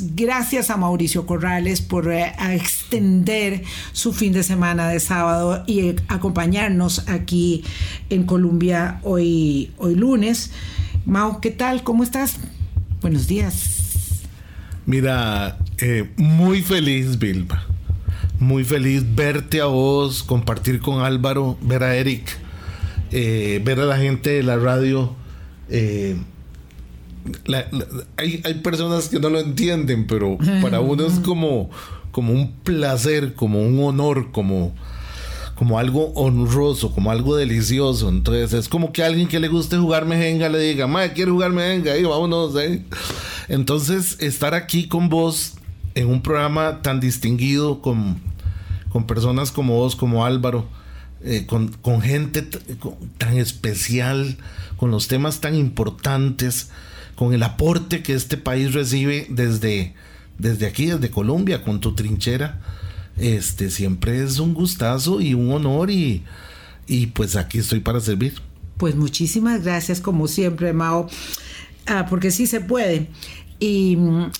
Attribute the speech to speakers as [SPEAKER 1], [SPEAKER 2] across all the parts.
[SPEAKER 1] Gracias, a Mauricio Corrales por eh, extender su fin de semana de sábado y eh, acompañarnos aquí en Colombia hoy, hoy lunes. Mau, ¿qué tal? ¿Cómo estás? Buenos días.
[SPEAKER 2] Mira, eh, muy feliz, Bilba. Muy feliz verte a vos, compartir con Álvaro, ver a Eric, ver a la gente de la radio. Hay, hay, personas que no lo entienden, pero para uno es como, como un placer, como un honor, como, como algo honroso, como algo delicioso. Entonces es como que alguien que le guste jugar mejenga le diga, madre, quiere jugar mejenga, y vámonos. ¿eh? Entonces estar aquí con vos en un programa tan distinguido, con, con personas como vos, como Álvaro, eh, con, con, gente tan especial, con los temas tan importantes con el aporte que este país recibe desde, desde aquí, desde Colombia, con tu trinchera. Este siempre es un gustazo y un honor y, y pues aquí estoy para servir.
[SPEAKER 1] Pues muchísimas gracias como siempre, Mao, ah, porque sí se puede. Y mm,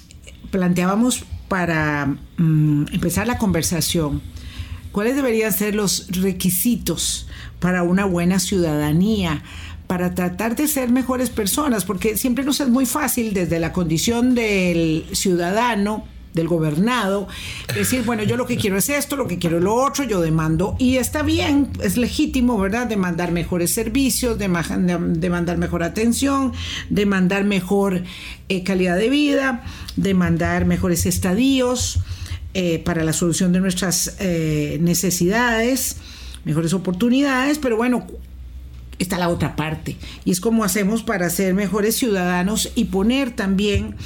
[SPEAKER 1] planteábamos para mm, empezar la conversación, ¿cuáles deberían ser los requisitos para una buena ciudadanía? Para tratar de ser mejores personas, porque siempre nos es muy fácil desde la condición del ciudadano, del gobernado, decir, bueno, yo lo que quiero es esto, lo que quiero es lo otro, yo demando, y está bien, es legítimo, ¿verdad?, demandar mejores servicios, demandar mejor atención, demandar mejor eh, calidad de vida, demandar mejores estadios eh, para la solución de nuestras eh, necesidades, mejores oportunidades, pero bueno, está la otra parte. Y es como hacemos para ser mejores ciudadanos y poner también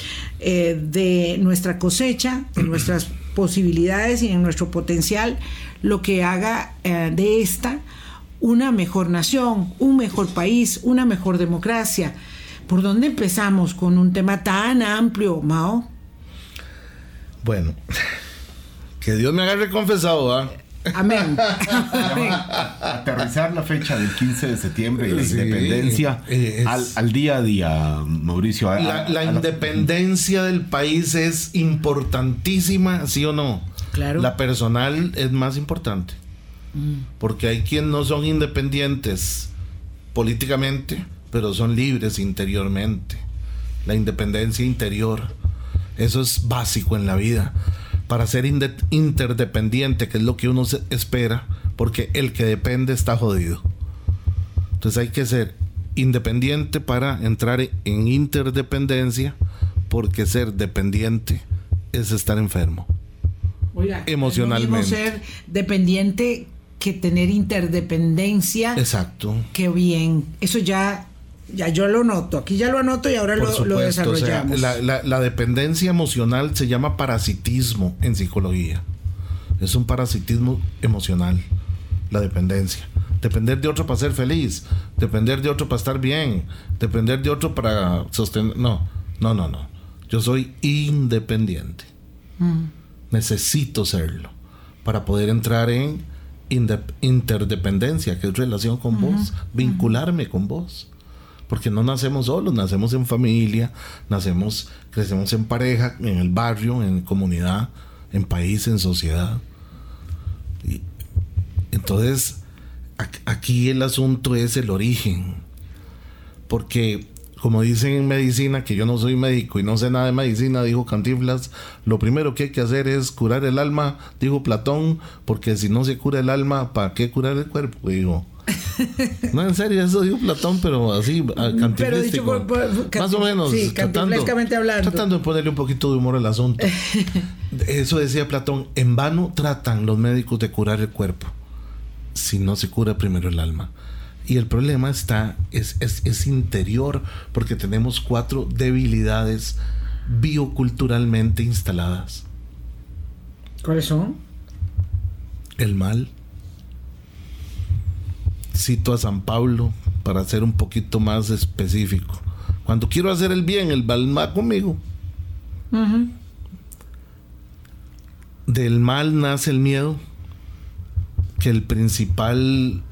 [SPEAKER 1] eh, de nuestra cosecha, de nuestras posibilidades y en nuestro potencial, lo que haga eh, de esta una mejor nación, un mejor país, una mejor democracia. ¿Por dónde empezamos con un tema tan amplio, Mao?
[SPEAKER 2] Bueno, que Dios me haga confesado, ¿ah?
[SPEAKER 1] Amén.
[SPEAKER 3] Aterrizar la fecha del 15 de septiembre y la independencia al, día a día, Mauricio.
[SPEAKER 2] la, independencia del país es importantísima, ¿sí o no?
[SPEAKER 1] Claro.
[SPEAKER 2] La personal es más importante. Mm. Porque hay quienes no son independientes políticamente, pero son libres interiormente. La independencia interior. Eso es básico en la vida para ser interdependiente, que es lo que uno espera, porque el que depende está jodido. Entonces hay que ser independiente para entrar en interdependencia, porque ser dependiente es estar enfermo.
[SPEAKER 1] Oiga, emocionalmente. ser dependiente que tener interdependencia.
[SPEAKER 2] Exacto.
[SPEAKER 1] Qué bien. Eso ya ya yo lo noto, aquí ya lo anoto y ahora lo, desarrollamos.
[SPEAKER 2] la, dependencia emocional se llama parasitismo en psicología. Es un parasitismo emocional, la dependencia. Depender de otro para ser feliz, depender de otro para estar bien, depender de otro para sostener... No, no, no, no. Yo soy independiente. Mm. Necesito serlo para poder entrar en interdependencia, que es relación con vos, vincularme con vos porque no nacemos solos, nacemos en familia, nacemos, crecemos en pareja, en el barrio, en comunidad, en país, en sociedad. Y entonces, aquí el asunto es el origen, porque como dicen en medicina, que yo no soy médico y no sé nada de medicina, dijo Cantinflas, lo primero que hay que hacer es curar el alma, dijo Platón, porque si no se cura el alma, ¿para qué curar el cuerpo? Digo, no, en serio, eso dijo Platón, pero así, pero dicho más o menos,
[SPEAKER 1] sí, tratando, hablando.
[SPEAKER 2] tratando de ponerle un poquito de humor al asunto. eso decía Platón, en vano tratan los médicos de curar el cuerpo, si no se cura primero el alma. Y el problema está, es, es, es interior, porque tenemos cuatro debilidades bioculturalmente instaladas.
[SPEAKER 1] ¿Cuáles son?
[SPEAKER 2] El mal, cito a San Pablo para ser un poquito más específico. Cuando quiero hacer el bien, el mal va conmigo. Del mal nace el miedo, que el principal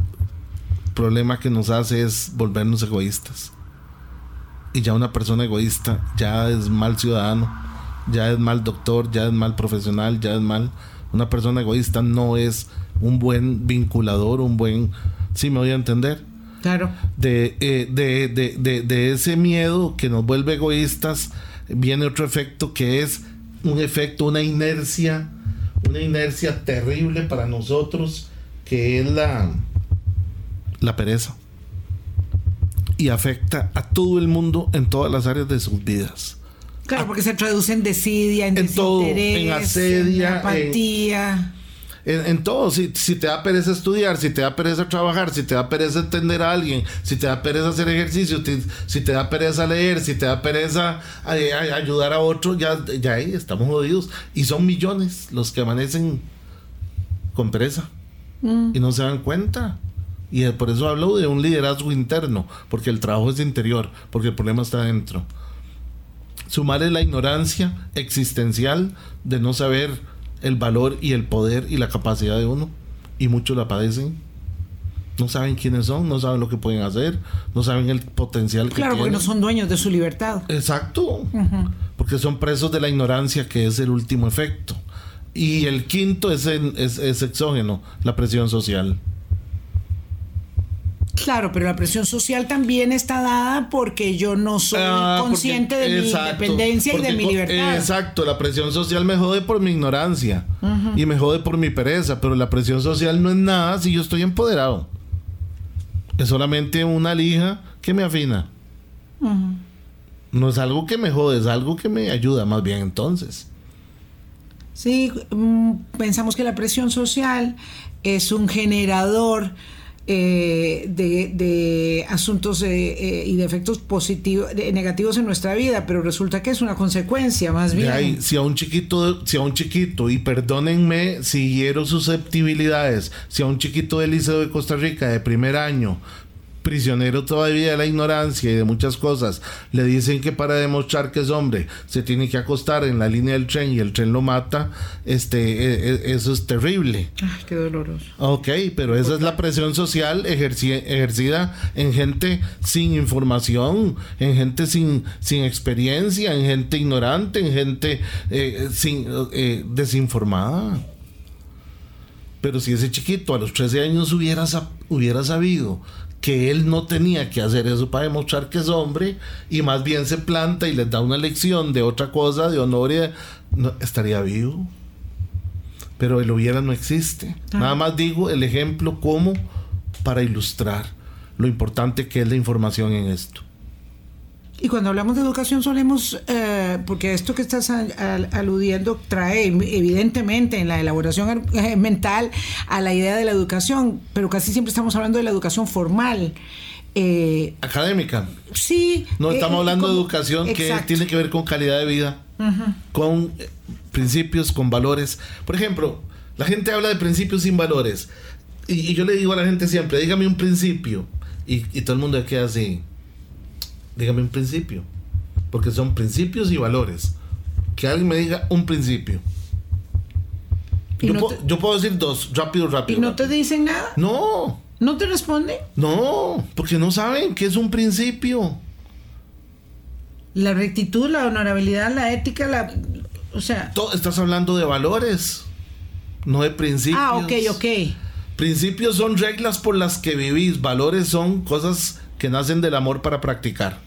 [SPEAKER 2] problema que nos hace es volvernos egoístas. Y ya una persona egoísta ya es mal ciudadano, ya es mal doctor, ya es mal profesional, ya es mal. Una persona egoísta no es un buen vinculador, un buen... Sí, me voy a entender.
[SPEAKER 1] Claro.
[SPEAKER 2] De, eh, de, de, de, de ese miedo que nos vuelve egoístas, viene otro efecto que es un efecto, una inercia, una inercia terrible para nosotros, que es la, la pereza. Y afecta a todo el mundo en todas las áreas de sus vidas.
[SPEAKER 1] Claro, porque se traduce en desidia, en,
[SPEAKER 2] En todo,
[SPEAKER 1] desinterés,
[SPEAKER 2] en asedia,
[SPEAKER 1] en apatía.
[SPEAKER 2] En, en todo, si, si te da pereza estudiar, si te da pereza trabajar, si te da pereza entender a alguien, si te da pereza hacer ejercicio, ti- si te da pereza leer, si te da pereza eh, a- ayudar a otro, ya, ya ahí estamos jodidos. Y son millones los que amanecen con pereza y no se dan cuenta. Y eh, por eso hablo de un liderazgo interno, porque el trabajo es interior, porque el problema está dentro. Sumarle la ignorancia existencial de no saber el valor y el poder y la capacidad de uno. Y muchos la padecen. No saben quiénes son, no saben lo que pueden hacer, no saben el potencial que
[SPEAKER 1] Claro, porque
[SPEAKER 2] tienen.
[SPEAKER 1] no son dueños de su libertad.
[SPEAKER 2] Exacto. Porque son presos de la ignorancia, que es el último efecto. Y el quinto es, en- es, es exógeno, la presión social.
[SPEAKER 1] Claro, pero la presión social también está dada porque yo no soy
[SPEAKER 2] Ah, porque-
[SPEAKER 1] consciente de mi
[SPEAKER 2] exacto,
[SPEAKER 1] independencia y de mi libertad.
[SPEAKER 2] Exacto, la presión social me jode por mi ignorancia y me jode por mi pereza, pero la presión social no es nada si yo estoy empoderado. Es solamente una lija que me afina. No es algo que me jode, es algo que me ayuda más bien entonces.
[SPEAKER 1] Sí, mm, pensamos que la presión social es un generador eh, de, de asuntos eh, eh, y de efectos positivos, de- negativos en nuestra vida, pero resulta que es una consecuencia más bien.
[SPEAKER 2] ahí, si a un chiquito, si a un chiquito, y perdónenme si hiero susceptibilidades, si a un chiquito del Liceo de Costa Rica de primer año, prisionero todavía de la ignorancia y de muchas cosas, le dicen que para demostrar que es hombre se tiene que acostar en la línea del tren y el tren lo mata, este, e- e- eso es terrible.
[SPEAKER 1] Ay, qué doloroso.
[SPEAKER 2] Ok, pero esa es la presión social ejerci- ejercida en gente sin información, en gente sin, sin experiencia, en gente ignorante, en gente eh, sin, eh, desinformada. Pero si ese chiquito a los 13 años hubiera, hubiera sabido que él no tenía que hacer eso para demostrar que es hombre y más bien se planta y les da una lección de otra cosa, de honor, y de- no, estaría vivo pero el hubiera no existe. Nada más digo el ejemplo como para ilustrar lo importante que es la información en esto.
[SPEAKER 1] Y cuando hablamos de educación solemos, eh, porque esto que estás al- al- aludiendo trae evidentemente en la elaboración eh, mental a la idea de la educación, pero casi siempre estamos hablando de la educación formal. Eh,
[SPEAKER 2] Académica.
[SPEAKER 1] sí.
[SPEAKER 2] No
[SPEAKER 1] eh,
[SPEAKER 2] estamos hablando de educación que tiene que ver con calidad de vida, con eh, principios, con valores. Por ejemplo, la gente habla de principios sin valores. Y, y yo le digo a la gente siempre, dígame un principio. Y, y todo el mundo queda así. Dígame un principio. Porque son principios y valores. Que alguien me diga un principio.
[SPEAKER 1] Y
[SPEAKER 2] Yo,
[SPEAKER 1] no
[SPEAKER 2] puedo,
[SPEAKER 1] te-
[SPEAKER 2] yo puedo decir dos, rápido,
[SPEAKER 1] ¿Y
[SPEAKER 2] rápido.
[SPEAKER 1] no te dicen nada?
[SPEAKER 2] No,
[SPEAKER 1] ¿No te responden?
[SPEAKER 2] no, porque no saben que es un principio.
[SPEAKER 1] La rectitud, la honorabilidad, la ética, la... O sea...
[SPEAKER 2] To- estás hablando de valores, no de principios.
[SPEAKER 1] Ah, ok, ok.
[SPEAKER 2] Principios son reglas por las que vivís, valores son cosas que nacen del amor para practicar.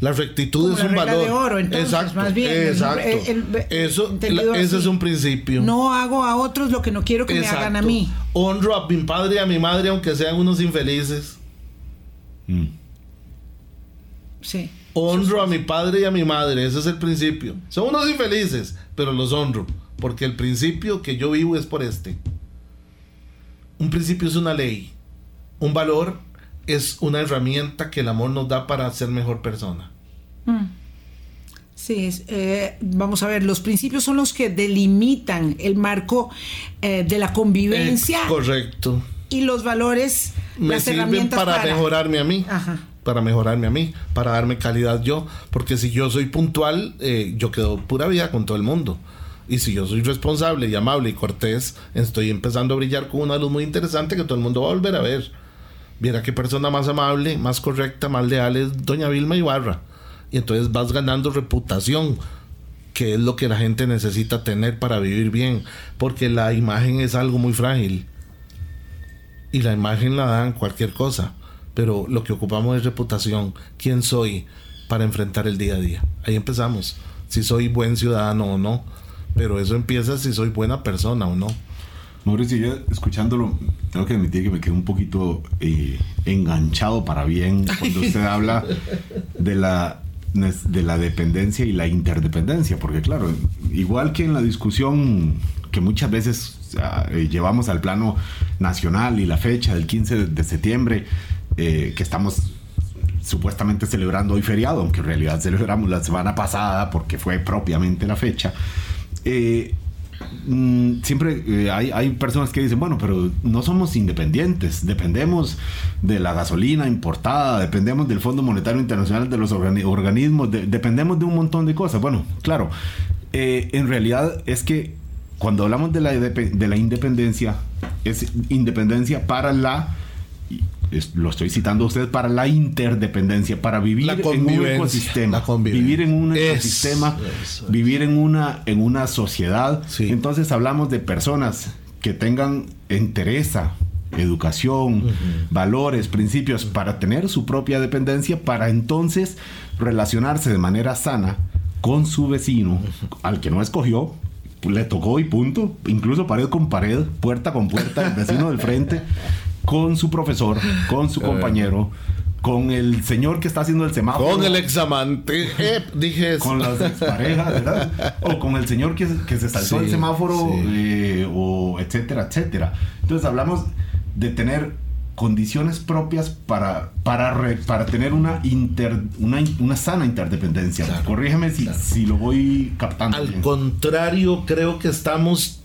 [SPEAKER 2] La rectitud
[SPEAKER 1] Como
[SPEAKER 2] es
[SPEAKER 1] la
[SPEAKER 2] un
[SPEAKER 1] regla
[SPEAKER 2] valor.
[SPEAKER 1] de oro, entonces,
[SPEAKER 2] exacto,
[SPEAKER 1] más bien, el-
[SPEAKER 2] exacto.
[SPEAKER 1] el- el-
[SPEAKER 2] Eso, la- ese es un principio.
[SPEAKER 1] No hago a otros lo que no quiero que me hagan a mí.
[SPEAKER 2] Honro a mi padre y a mi madre aunque sean unos infelices.
[SPEAKER 3] Mm.
[SPEAKER 1] Sí.
[SPEAKER 2] Honro a mi padre y a mi madre, ese es el principio. Son unos infelices, pero los honro, porque el principio que yo vivo es por este. Un principio es una ley, un valor es una herramienta que el amor nos da para ser mejor persona.
[SPEAKER 1] Sí, es, eh, vamos a ver, los principios son los que delimitan el marco eh, de la convivencia
[SPEAKER 2] Es correcto.
[SPEAKER 1] y los valores,
[SPEAKER 2] Me
[SPEAKER 1] las
[SPEAKER 2] sirven
[SPEAKER 1] herramientas
[SPEAKER 2] para,
[SPEAKER 1] para,
[SPEAKER 2] mejorarme a mí.
[SPEAKER 1] Ajá.
[SPEAKER 2] Para mejorarme a mí, para darme calidad yo. Porque si yo soy puntual, eh, yo quedo pura vida con todo el mundo. Y si yo soy responsable y amable y cortés, estoy empezando a brillar con una luz muy interesante que todo el mundo va a volver a ver. Viera qué persona más amable, más correcta, más leal es Doña Vilma Ibarra. Y entonces vas ganando reputación. que es lo que la gente necesita tener para vivir bien, porque la imagen es algo muy frágil. Y la imagen la dan cualquier cosa, pero lo que ocupamos es reputación, quién soy para enfrentar el día a día. Ahí empezamos, si soy buen ciudadano o no, pero eso empieza si soy buena persona o no.
[SPEAKER 3] Mauricio, yo escuchándolo, tengo que admitir que me quedé un poquito eh, enganchado para bien cuando usted habla de la, de la dependencia y la interdependencia, porque claro, igual que en la discusión que muchas veces eh, llevamos al plano nacional y la fecha del 15 de septiembre, eh, que estamos supuestamente celebrando hoy feriado, aunque en realidad celebramos la semana pasada porque fue propiamente la fecha. Eh, Mm, siempre eh, hay, hay, personas que dicen, bueno, pero no somos independientes, dependemos de la gasolina importada, dependemos del Fondo Monetario Internacional, de los organismos, dependemos de un montón de cosas. Bueno, claro, eh, en realidad es que cuando hablamos de la, de la independencia, es independencia para la lo estoy citando a usted para la interdependencia, para vivir en un ecosistema, vivir en un ecosistema, vivir en una, en una sociedad. Entonces hablamos de personas que tengan interés, educación, valores, principios para tener su propia dependencia, para entonces relacionarse de manera sana con su vecino, al que no escogió, le tocó y punto, incluso pared con pared, puerta con puerta, el vecino del frente con su profesor, con su compañero, con el señor que está haciendo el semáforo.
[SPEAKER 2] Con el examante, eh, dije
[SPEAKER 3] Con las parejas, ¿verdad? O con el señor que, que se saltó el semáforo, eh, o etcétera, etcétera. Entonces hablamos de tener condiciones propias para, para, para tener una, inter, una, una sana interdependencia. Corrígeme si, si, lo voy captando.
[SPEAKER 2] Al contrario, creo que estamos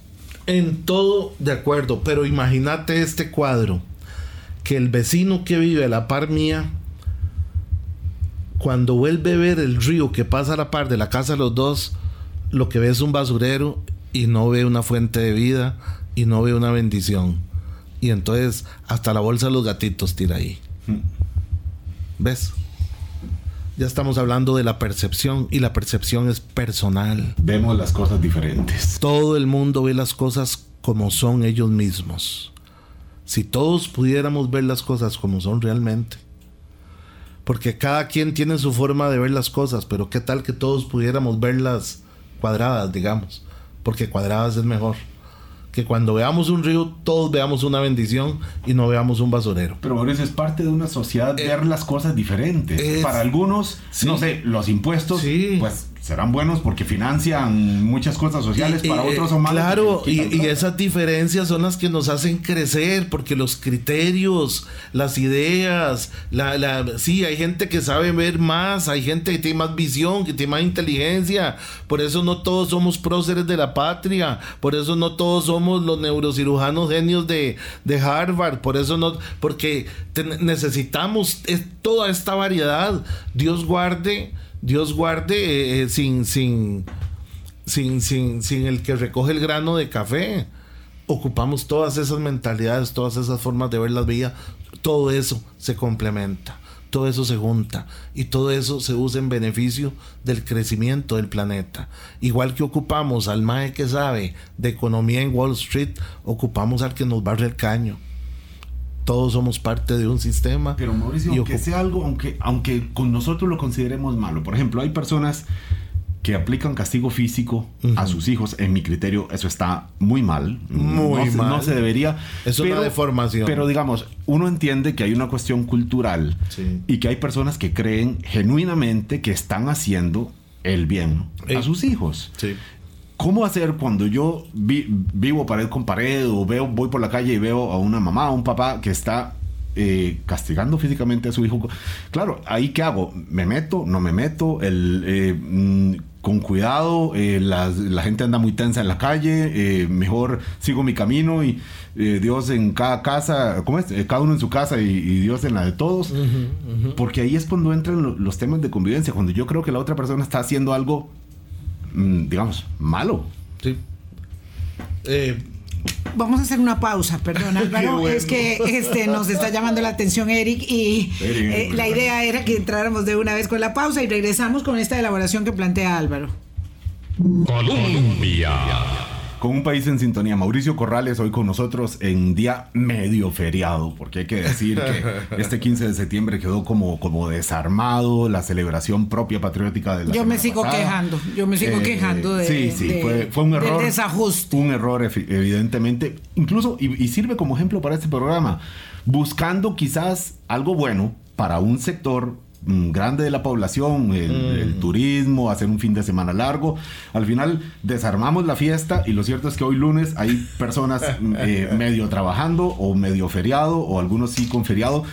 [SPEAKER 2] en todo de acuerdo, pero imagínate este cuadro que el vecino que vive a la par mía, cuando vuelve a ver el río que pasa a la par de la casa de los dos, lo que ve es un basurero y no ve una fuente de vida y no ve una bendición. Y entonces hasta la bolsa de los gatitos tira ahí. ¿Ves? Ya estamos hablando de la percepción y la percepción es personal.
[SPEAKER 3] Vemos las cosas diferentes.
[SPEAKER 2] Todo el mundo ve las cosas como son ellos mismos si todos pudiéramos ver las cosas como son realmente. Porque cada quien tiene su forma de ver las cosas, pero qué tal que todos pudiéramos verlas cuadradas, digamos. Porque cuadradas es mejor que cuando veamos un río todos veamos una bendición y no veamos un basurero.
[SPEAKER 3] Pero Mauricio, es parte de una sociedad eh, ver las cosas diferentes. Para algunos, no sé, los impuestos, pues serán buenos porque financian muchas cosas sociales, para otros son malos.
[SPEAKER 2] Claro, y, esas diferencias son las que nos hacen crecer, porque los criterios, las ideas, la, la, sí, hay gente que sabe ver más, hay gente que tiene más visión, que tiene más inteligencia, por eso no todos somos próceres de la patria, por eso no todos somos los neurocirujanos genios de, de Harvard, por eso no, porque necesitamos toda esta variedad, Dios guarde Dios guarde eh, eh, sin, sin, sin, sin, sin el que recoge el grano de café. Ocupamos todas esas mentalidades, todas esas formas de ver las vidas, todo eso se complementa, todo eso se junta y todo eso se usa en beneficio del crecimiento del planeta. Igual que ocupamos al MAE que sabe de economía en Wall Street, ocupamos al que nos barre el caño todos somos parte de un sistema.
[SPEAKER 3] Pero Mauricio, aunque sea algo, aunque, aunque con nosotros lo consideremos malo, por ejemplo, hay personas que aplican castigo físico a sus hijos, en mi criterio, eso está muy mal.
[SPEAKER 2] Muy
[SPEAKER 3] no,
[SPEAKER 2] mal.
[SPEAKER 3] No se debería.
[SPEAKER 2] Es una deformación.
[SPEAKER 3] Pero digamos, uno entiende que hay una cuestión cultural y que hay personas que creen genuinamente que están haciendo el bien a sus hijos.
[SPEAKER 2] Sí.
[SPEAKER 3] ¿Cómo hacer cuando yo vivo pared con pared o veo, voy por la calle y veo a una mamá o un papá que está eh, castigando físicamente a su hijo? Claro, ahí qué hago? ¿Me meto? ¿No me meto? El, eh, mm, con cuidado, eh, la, gente anda muy tensa en la calle, mejor sigo mi camino y Dios en cada casa, ¿cómo es? cada uno en su casa y, Dios en la de todos. Porque ahí es cuando entran los temas de convivencia, cuando yo creo que la otra persona está haciendo algo digamos, malo.
[SPEAKER 2] Sí.
[SPEAKER 1] Eh, Vamos a hacer una pausa, perdón Álvaro, es que este, nos está llamando la atención Eric y eh, la idea era que entráramos de una vez con la pausa y regresamos con esta elaboración que plantea Álvaro.
[SPEAKER 3] Colombia. Con un país en sintonía. Mauricio Corrales hoy con nosotros en día medio feriado, porque hay que decir que este 15 de septiembre quedó como, como desarmado, la celebración propia patriótica de la
[SPEAKER 1] Yo me sigo quejando, yo me sigo eh, quejando de,
[SPEAKER 3] sí, sí, fue, un error.
[SPEAKER 1] desajuste.
[SPEAKER 3] Un error, evidentemente. Incluso, y sirve como ejemplo para este programa, buscando quizás algo bueno para un sector grande de la población, el, mm. turismo, hacer un fin de semana largo. Al final desarmamos la fiesta y lo cierto es que hoy lunes hay personas mm, eh, medio trabajando o medio feriado o algunos sí con feriado.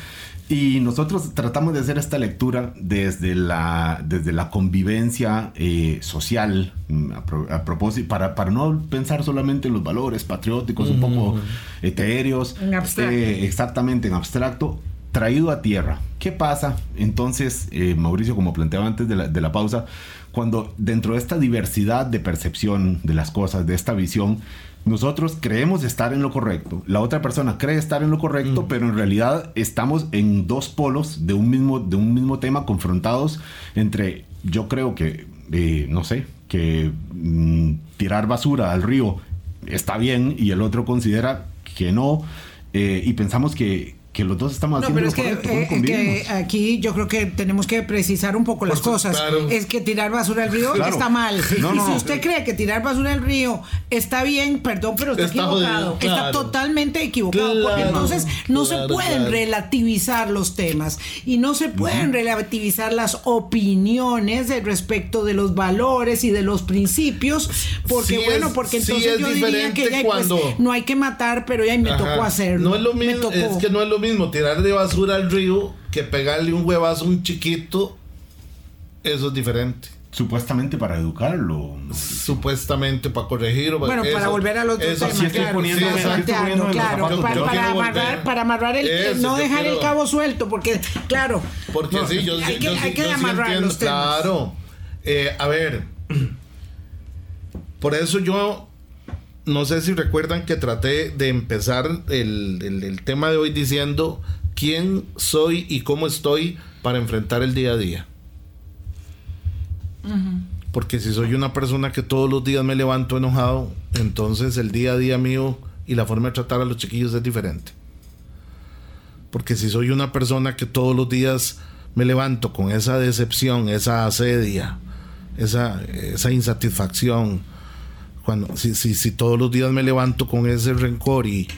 [SPEAKER 3] Y nosotros tratamos de hacer esta lectura desde la, desde la convivencia eh, social, a, propósito, para, para no pensar solamente en los valores patrióticos, un poco etéreos, eh, exactamente en abstracto, traído a tierra. ¿Qué pasa entonces, eh, Mauricio, como planteaba antes de la, de la pausa, cuando dentro de esta diversidad de percepción de las cosas, de esta visión, nosotros creemos estar en lo correcto, la otra persona cree estar en lo correcto, pero en realidad estamos en dos polos de un mismo, de un mismo tema confrontados entre, yo creo que, eh, no sé, que mm, tirar basura al río está bien y el otro considera que no, eh, y pensamos que, que los dos estamos haciendo
[SPEAKER 1] no, pero es que, eh, que, aquí yo creo que tenemos que precisar un poco las cosas. Es que tirar basura al río está mal. y si usted cree que tirar basura al río está bien, perdón, pero está, equivocado. Está totalmente equivocado. Porque entonces no se pueden relativizar los temas y no se pueden relativizar las opiniones respecto de los valores y de los principios. Porque bueno, porque entonces yo diría que ya, pues, no hay que matar, pero ya me tocó hacerlo.
[SPEAKER 2] No es lo mismo, es que no es lo mismo mismo tirar de basura al río que pegarle un huevazo a un chiquito. Eso es diferente.
[SPEAKER 3] Supuestamente para educarlo.
[SPEAKER 2] Supuestamente para corregir o
[SPEAKER 1] Bueno, para volver al otro tema, claro. claro, para, amarrar, para amarrar el, no dejar el cabo suelto, porque, claro.
[SPEAKER 2] Porque sí, yo,
[SPEAKER 1] hay que, hay
[SPEAKER 2] que
[SPEAKER 1] amarrar los
[SPEAKER 2] temas. Claro. Eh, a ver, por eso yo no sé si recuerdan que traté de empezar el, tema de hoy diciendo quién soy y cómo estoy para enfrentar el día a día. Porque si soy una persona que todos los días me levanto enojado, entonces el día a día mío y la forma de tratar a los chiquillos es diferente. Porque si soy una persona que todos los días me levanto con esa decepción, esa asedia, esa, esa insatisfacción, si, si, todos los días me levanto con ese rencor y,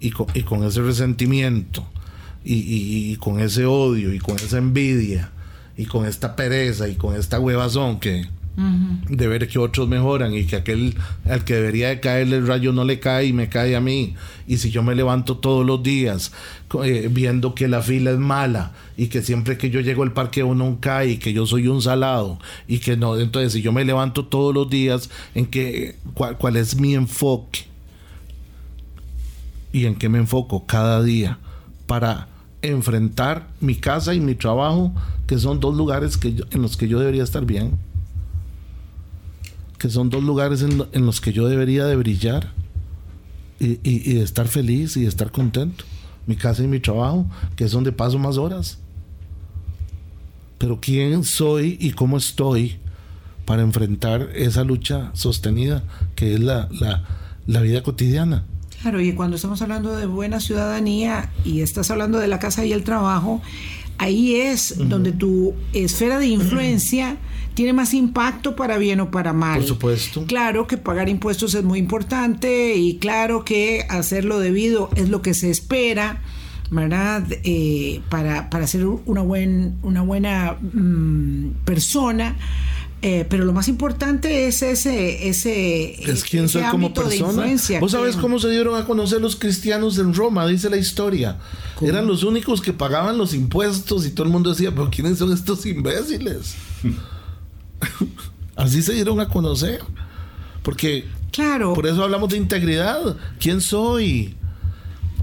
[SPEAKER 2] y, con, ese resentimiento y, con ese odio y con esa envidia y con esta pereza y con esta huevazón que, de ver que otros mejoran y que aquel al que debería de caerle el rayo no le cae y me cae a mí. Y si yo me levanto todos los días eh, viendo que la fila es mala y que siempre que yo llego al parque uno cae y que yo soy un salado y que no, entonces si yo me levanto todos los días en que cuál, cuál es mi enfoque y en qué me enfoco cada día para enfrentar mi casa y mi trabajo, que son dos lugares que en los que yo debería estar bien que son dos lugares en, los que yo debería de brillar y, y, de estar feliz y de estar contento. Mi casa y mi trabajo, que es donde paso más horas. Pero quién soy y cómo estoy para enfrentar esa lucha sostenida que es la, la, vida cotidiana.
[SPEAKER 1] Claro, y cuando estamos hablando de buena ciudadanía y estás hablando de la casa y el trabajo, ahí es donde tu esfera de influencia tiene más impacto para bien o para mal.
[SPEAKER 2] Por supuesto.
[SPEAKER 1] Claro que pagar impuestos es muy importante y claro que hacerlo debido es lo que se espera. ¿verdad? Eh, para, para, ser una, buen, una buena mm, persona. Eh, pero lo más importante es ese ese
[SPEAKER 2] es quién soy como persona. ¿Vos sabés cómo se dieron a conocer los cristianos en Roma? Dice la historia. Eran los únicos que pagaban los impuestos y todo el mundo decía, pero ¿quiénes son estos imbéciles? Así se dieron a conocer. Porque.
[SPEAKER 1] Claro.
[SPEAKER 2] Por eso hablamos de integridad. ¿Quién soy?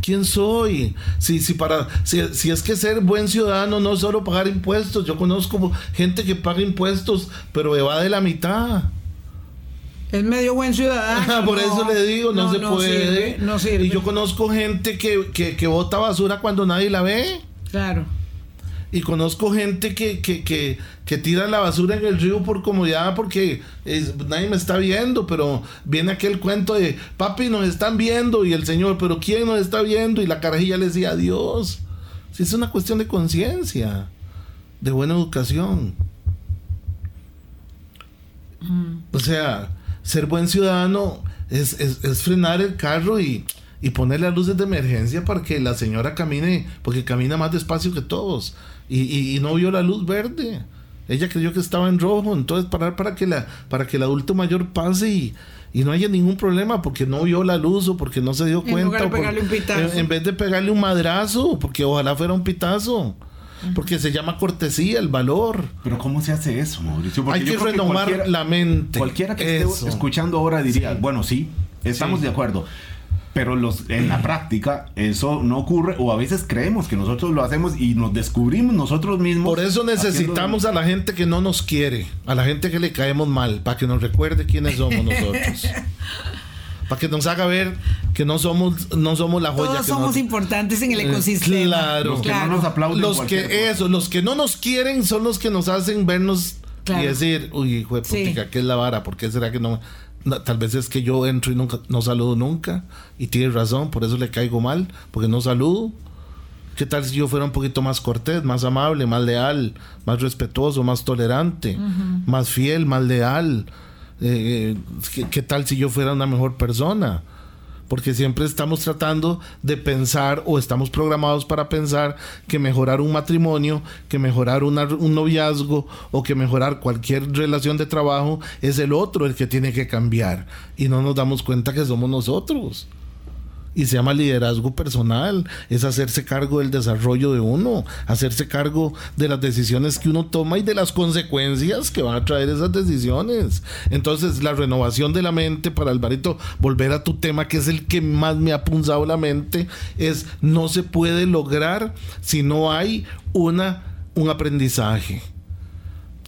[SPEAKER 2] ¿Quién soy? Si, si, para, si, es que ser buen ciudadano no es solo pagar impuestos. Yo conozco gente que paga impuestos, pero evade la mitad.
[SPEAKER 1] Es medio buen ciudadano.
[SPEAKER 2] Por eso le digo, no, se puede.
[SPEAKER 1] no sirve.
[SPEAKER 2] Y yo conozco gente que, que, que bota basura cuando nadie la ve.
[SPEAKER 1] Claro.
[SPEAKER 2] Y conozco gente que, que, que, que, tira la basura en el río por comodidad porque nadie me está viendo, pero viene aquel cuento de, papi, nos están viendo y el Señor, pero ¿quién nos está viendo? Y la carajilla le decía, Dios. Si es una cuestión de conciencia, de buena educación. Mm. O sea, ser buen ciudadano es, es frenar el carro y y poner las luces de emergencia para que la señora camine, porque camina más despacio que todos. Y, no vio la luz verde. Ella creyó que estaba en rojo, entonces parar para que la para que el adulto mayor pase y, no haya ningún problema porque no vio la luz o porque no se dio cuenta. en, vez de pegarle un madrazo, porque ojalá fuera un pitazo. Porque se llama cortesía, el valor.
[SPEAKER 3] Pero ¿cómo se hace eso, Mauricio?
[SPEAKER 2] Hay que renovar la mente.
[SPEAKER 3] Cualquiera que esté escuchando ahora diría, bueno, sí, estamos de acuerdo pero los, en la práctica eso no ocurre o a veces creemos que nosotros lo hacemos y nos descubrimos nosotros mismos.
[SPEAKER 2] Por eso necesitamos a la gente que no nos quiere, a la gente que le caemos mal, para que nos recuerde quiénes somos nosotros. para que nos haga ver que no somos no somos la joya
[SPEAKER 1] todos somos importantes en el eh, ecosistema
[SPEAKER 2] claro
[SPEAKER 3] los que no nos aplauden
[SPEAKER 2] los que eso los que no nos quieren son los que nos hacen vernos y decir uy hijo de putica, ¿qué es la vara? ¿por qué será que no tal vez es que yo entro y nunca, no saludo nunca. Y tiene razón, por eso le caigo mal, porque no saludo. ¿Qué tal si yo fuera un poquito más cortés, más amable, más leal, más respetuoso, más tolerante, más fiel, más leal? Eh, eh, ¿qué, tal si yo fuera una mejor persona? Porque siempre estamos tratando de pensar o estamos programados para pensar que mejorar un matrimonio, que mejorar un noviazgo o que mejorar cualquier relación de trabajo es el otro el que tiene que cambiar. Y no nos damos cuenta que somos nosotros y se llama liderazgo personal, es hacerse cargo del desarrollo de uno, hacerse cargo de las decisiones que uno toma y de las consecuencias que van a traer esas decisiones. Entonces, la renovación de la mente, para Alvarito, volver a tu tema, que es el que más me ha punzado la mente, es no se puede lograr si no hay una, un aprendizaje.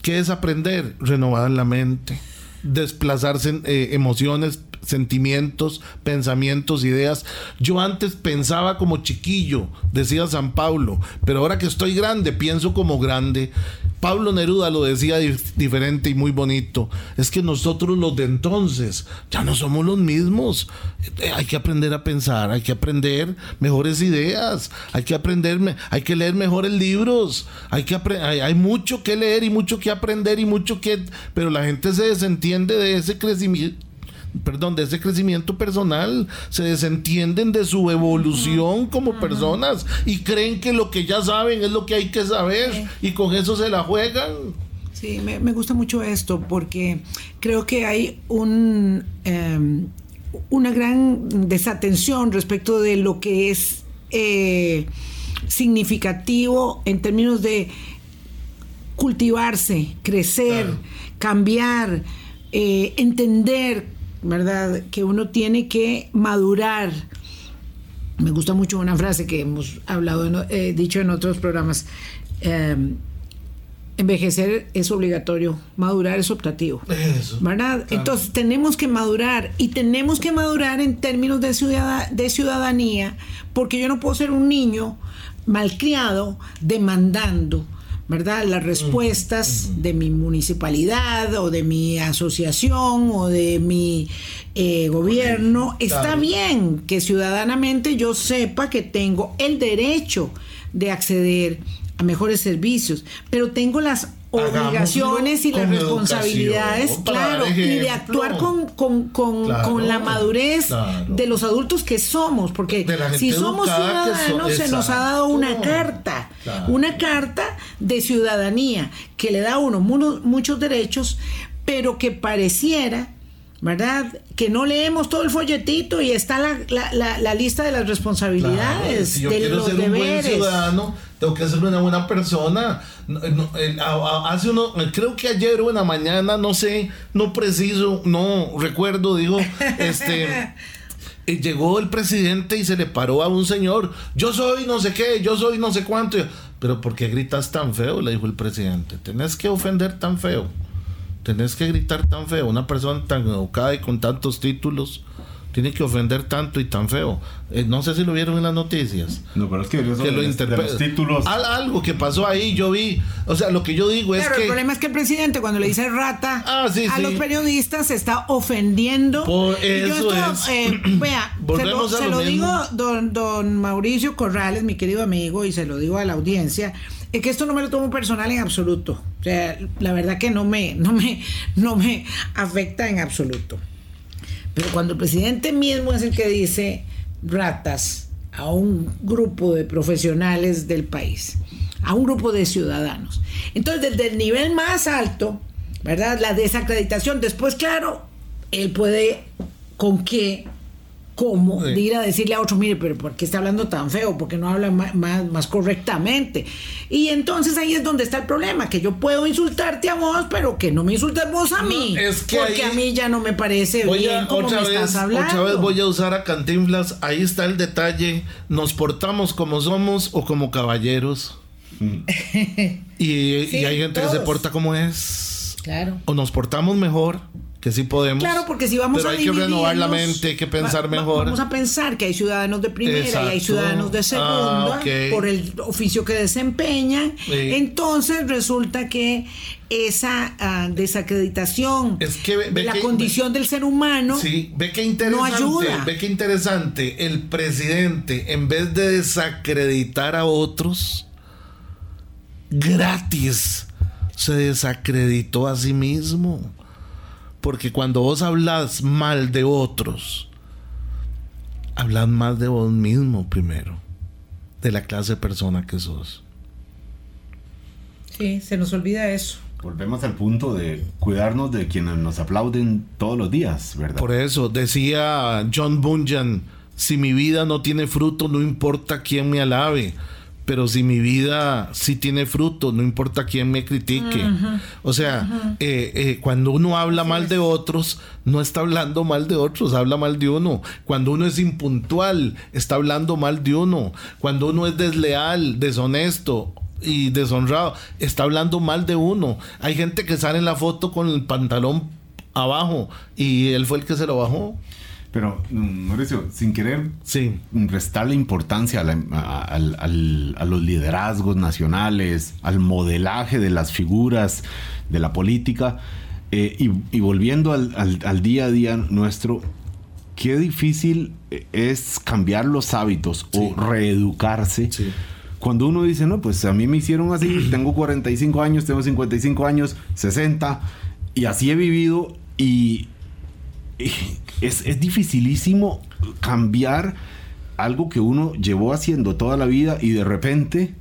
[SPEAKER 2] ¿Qué es aprender? Renovar la mente desplazarse eh, emociones sentimientos, pensamientos, ideas. Yo antes pensaba como chiquillo, decía San Pablo, pero ahora que estoy grande, pienso como grande. Pablo Neruda lo decía diferente y muy bonito. Es que nosotros los de entonces ya no somos los mismos. Eh, hay que aprender a pensar, hay que aprender mejores ideas, hay que aprender, hay que leer mejores libros, hay que hay, hay mucho que leer y mucho que aprender y mucho que, pero la gente se desentiende de ese crecimiento perdón, de ese crecimiento personal, se desentienden de su evolución como personas y creen que lo que ya saben es lo que hay que saber y con eso se la juegan.
[SPEAKER 1] Sí, me, gusta mucho esto porque creo que hay un, em, una gran desatención respecto de lo que es eh, significativo en términos de cultivarse, crecer, cambiar, eh, entender ¿verdad? Que uno tiene que madurar. Me gusta mucho una frase que hemos hablado, eh, dicho en otros programas. Em, envejecer es obligatorio, madurar es optativo. ¿Verdad? Entonces tenemos que madurar y tenemos que madurar en términos de, de ciudadanía, porque yo no puedo ser un niño malcriado demandando ¿verdad? Las respuestas de mi municipalidad o de mi asociación o de mi eh, gobierno. Está bien que ciudadanamente yo sepa que tengo el derecho de acceder a mejores servicios, pero tengo las obligaciones y las responsabilidades, claro, y de actuar con, con, con, la madurez de los adultos que somos, porque si somos ciudadanos se nos ha dado una carta, una carta de ciudadanía que le da a uno muchos derechos, pero que pareciera ¿verdad? Que no leemos todo el folletito y está la, la, lista de las responsabilidades, de los ser deberes. Un buen ciudadano,
[SPEAKER 2] tengo que ser una buena persona. Hace uno, creo que ayer o en la mañana, no sé, no preciso, no recuerdo, digo, este. Eh, llegó el presidente y se le paró a un señor. Yo soy no sé qué, yo soy no sé cuánto. Pero ¿por qué gritas tan feo? Le dijo el presidente. Tenés que ofender tan feo tenés que gritar tan feo, una persona tan educada y con tantos títulos, tiene que ofender tanto y tan feo. Eh, no sé si lo vieron en las noticias.
[SPEAKER 3] No, pero es que, eso
[SPEAKER 2] Que lo
[SPEAKER 3] de- los títulos.
[SPEAKER 2] Al- algo que pasó ahí, yo vi. O sea, lo que yo digo es
[SPEAKER 1] Claro, el problema es que el presidente cuando le dice rata
[SPEAKER 2] Ah, sí,
[SPEAKER 1] a
[SPEAKER 2] sí.
[SPEAKER 1] los periodistas se está ofendiendo.
[SPEAKER 2] Por
[SPEAKER 1] Y yo
[SPEAKER 2] eso
[SPEAKER 1] esto,
[SPEAKER 2] es.
[SPEAKER 1] eh, vea, se lo,
[SPEAKER 2] Volvemos a
[SPEAKER 1] se
[SPEAKER 2] lo
[SPEAKER 1] lo
[SPEAKER 2] mismo.
[SPEAKER 1] digo don, don Mauricio Corrales, mi querido amigo, y se lo digo a la audiencia, es que esto no me lo tomo personal en absoluto. O sea, la verdad que no me, no me, no me afecta en absoluto. Pero cuando el presidente mismo es el que dice ratas a un grupo de profesionales del país, a un grupo de ciudadanos. Entonces, desde el nivel más alto, ¿verdad? La desacreditación. Después, claro, él puede con qué, cómo,
[SPEAKER 2] Sí.
[SPEAKER 1] de ir a decirle a otro, mire, pero ¿por qué está hablando tan feo? ¿Por qué no habla ma- más, más correctamente? Y entonces ahí es donde está el problema, que yo puedo insultarte a vos, pero que no me insultes vos a
[SPEAKER 2] No,
[SPEAKER 1] mí.
[SPEAKER 2] es que
[SPEAKER 1] porque
[SPEAKER 2] ahí-
[SPEAKER 1] a mí ya no me parece
[SPEAKER 2] Voy
[SPEAKER 1] bien
[SPEAKER 2] a,
[SPEAKER 1] cómo
[SPEAKER 2] otra,
[SPEAKER 1] me
[SPEAKER 2] vez,
[SPEAKER 1] estás hablando.
[SPEAKER 2] otra vez voy a usar a Cantinflas. Ahí está el detalle. Nos portamos como somos o como caballeros. y, y
[SPEAKER 1] Sí,
[SPEAKER 2] hay gente que se
[SPEAKER 1] todos.
[SPEAKER 2] porta como es.
[SPEAKER 1] Claro.
[SPEAKER 2] O nos portamos mejor, que sí podemos.
[SPEAKER 1] Claro, porque si vamos
[SPEAKER 2] Pero
[SPEAKER 1] a
[SPEAKER 2] hay que renovar la mente, hay que pensar
[SPEAKER 1] va-
[SPEAKER 2] mejor.
[SPEAKER 1] Vamos a pensar que hay ciudadanos de primera y hay ciudadanos de segunda
[SPEAKER 2] Ah, ok.
[SPEAKER 1] por el oficio que desempeñan.
[SPEAKER 2] Sí.
[SPEAKER 1] Entonces resulta que esa ah, desacreditación
[SPEAKER 2] Es que ve-
[SPEAKER 1] de la
[SPEAKER 2] que-
[SPEAKER 1] condición del ser humano
[SPEAKER 2] Sí, ve qué interesante,
[SPEAKER 1] ayuda.
[SPEAKER 2] ve qué interesante. El presidente, en vez de desacreditar a otros, gratis se desacreditó a sí mismo. Porque cuando vos hablas mal de otros, hablas mal de vos mismo primero, de la clase de persona que sos.
[SPEAKER 1] Sí, se nos olvida eso.
[SPEAKER 3] Volvemos al punto de cuidarnos de quienes nos aplauden todos los días, ¿verdad?
[SPEAKER 2] Por eso decía John Bunyan, si mi vida no tiene fruto, no importa quién me alabe. Pero si mi vida sí tiene fruto, no importa quién me critique. O sea, eh, eh, cuando uno habla mal de otros, no está hablando mal de otros, habla mal de uno. Cuando uno es impuntual, está hablando mal de uno. Cuando uno es desleal, deshonesto y deshonrado, está hablando mal de uno. Hay gente que sale en la foto con el pantalón abajo y él fue el que se lo bajó.
[SPEAKER 3] Pero, mm, Mauricio, sin querer
[SPEAKER 2] Sí.
[SPEAKER 3] restarle importancia a, la- a- al- a los liderazgos nacionales, al modelaje de las figuras de la política, eh, y, y volviendo al, al- al día a día nuestro, qué difícil es cambiar los hábitos o reeducarse.
[SPEAKER 2] Sí.
[SPEAKER 3] Cuando uno dice, no, pues a mí me hicieron así, tengo 45 años, tengo 55 años, 60, y así he vivido, y es, es dificilísimo cambiar algo que uno llevó haciendo toda la vida y de repente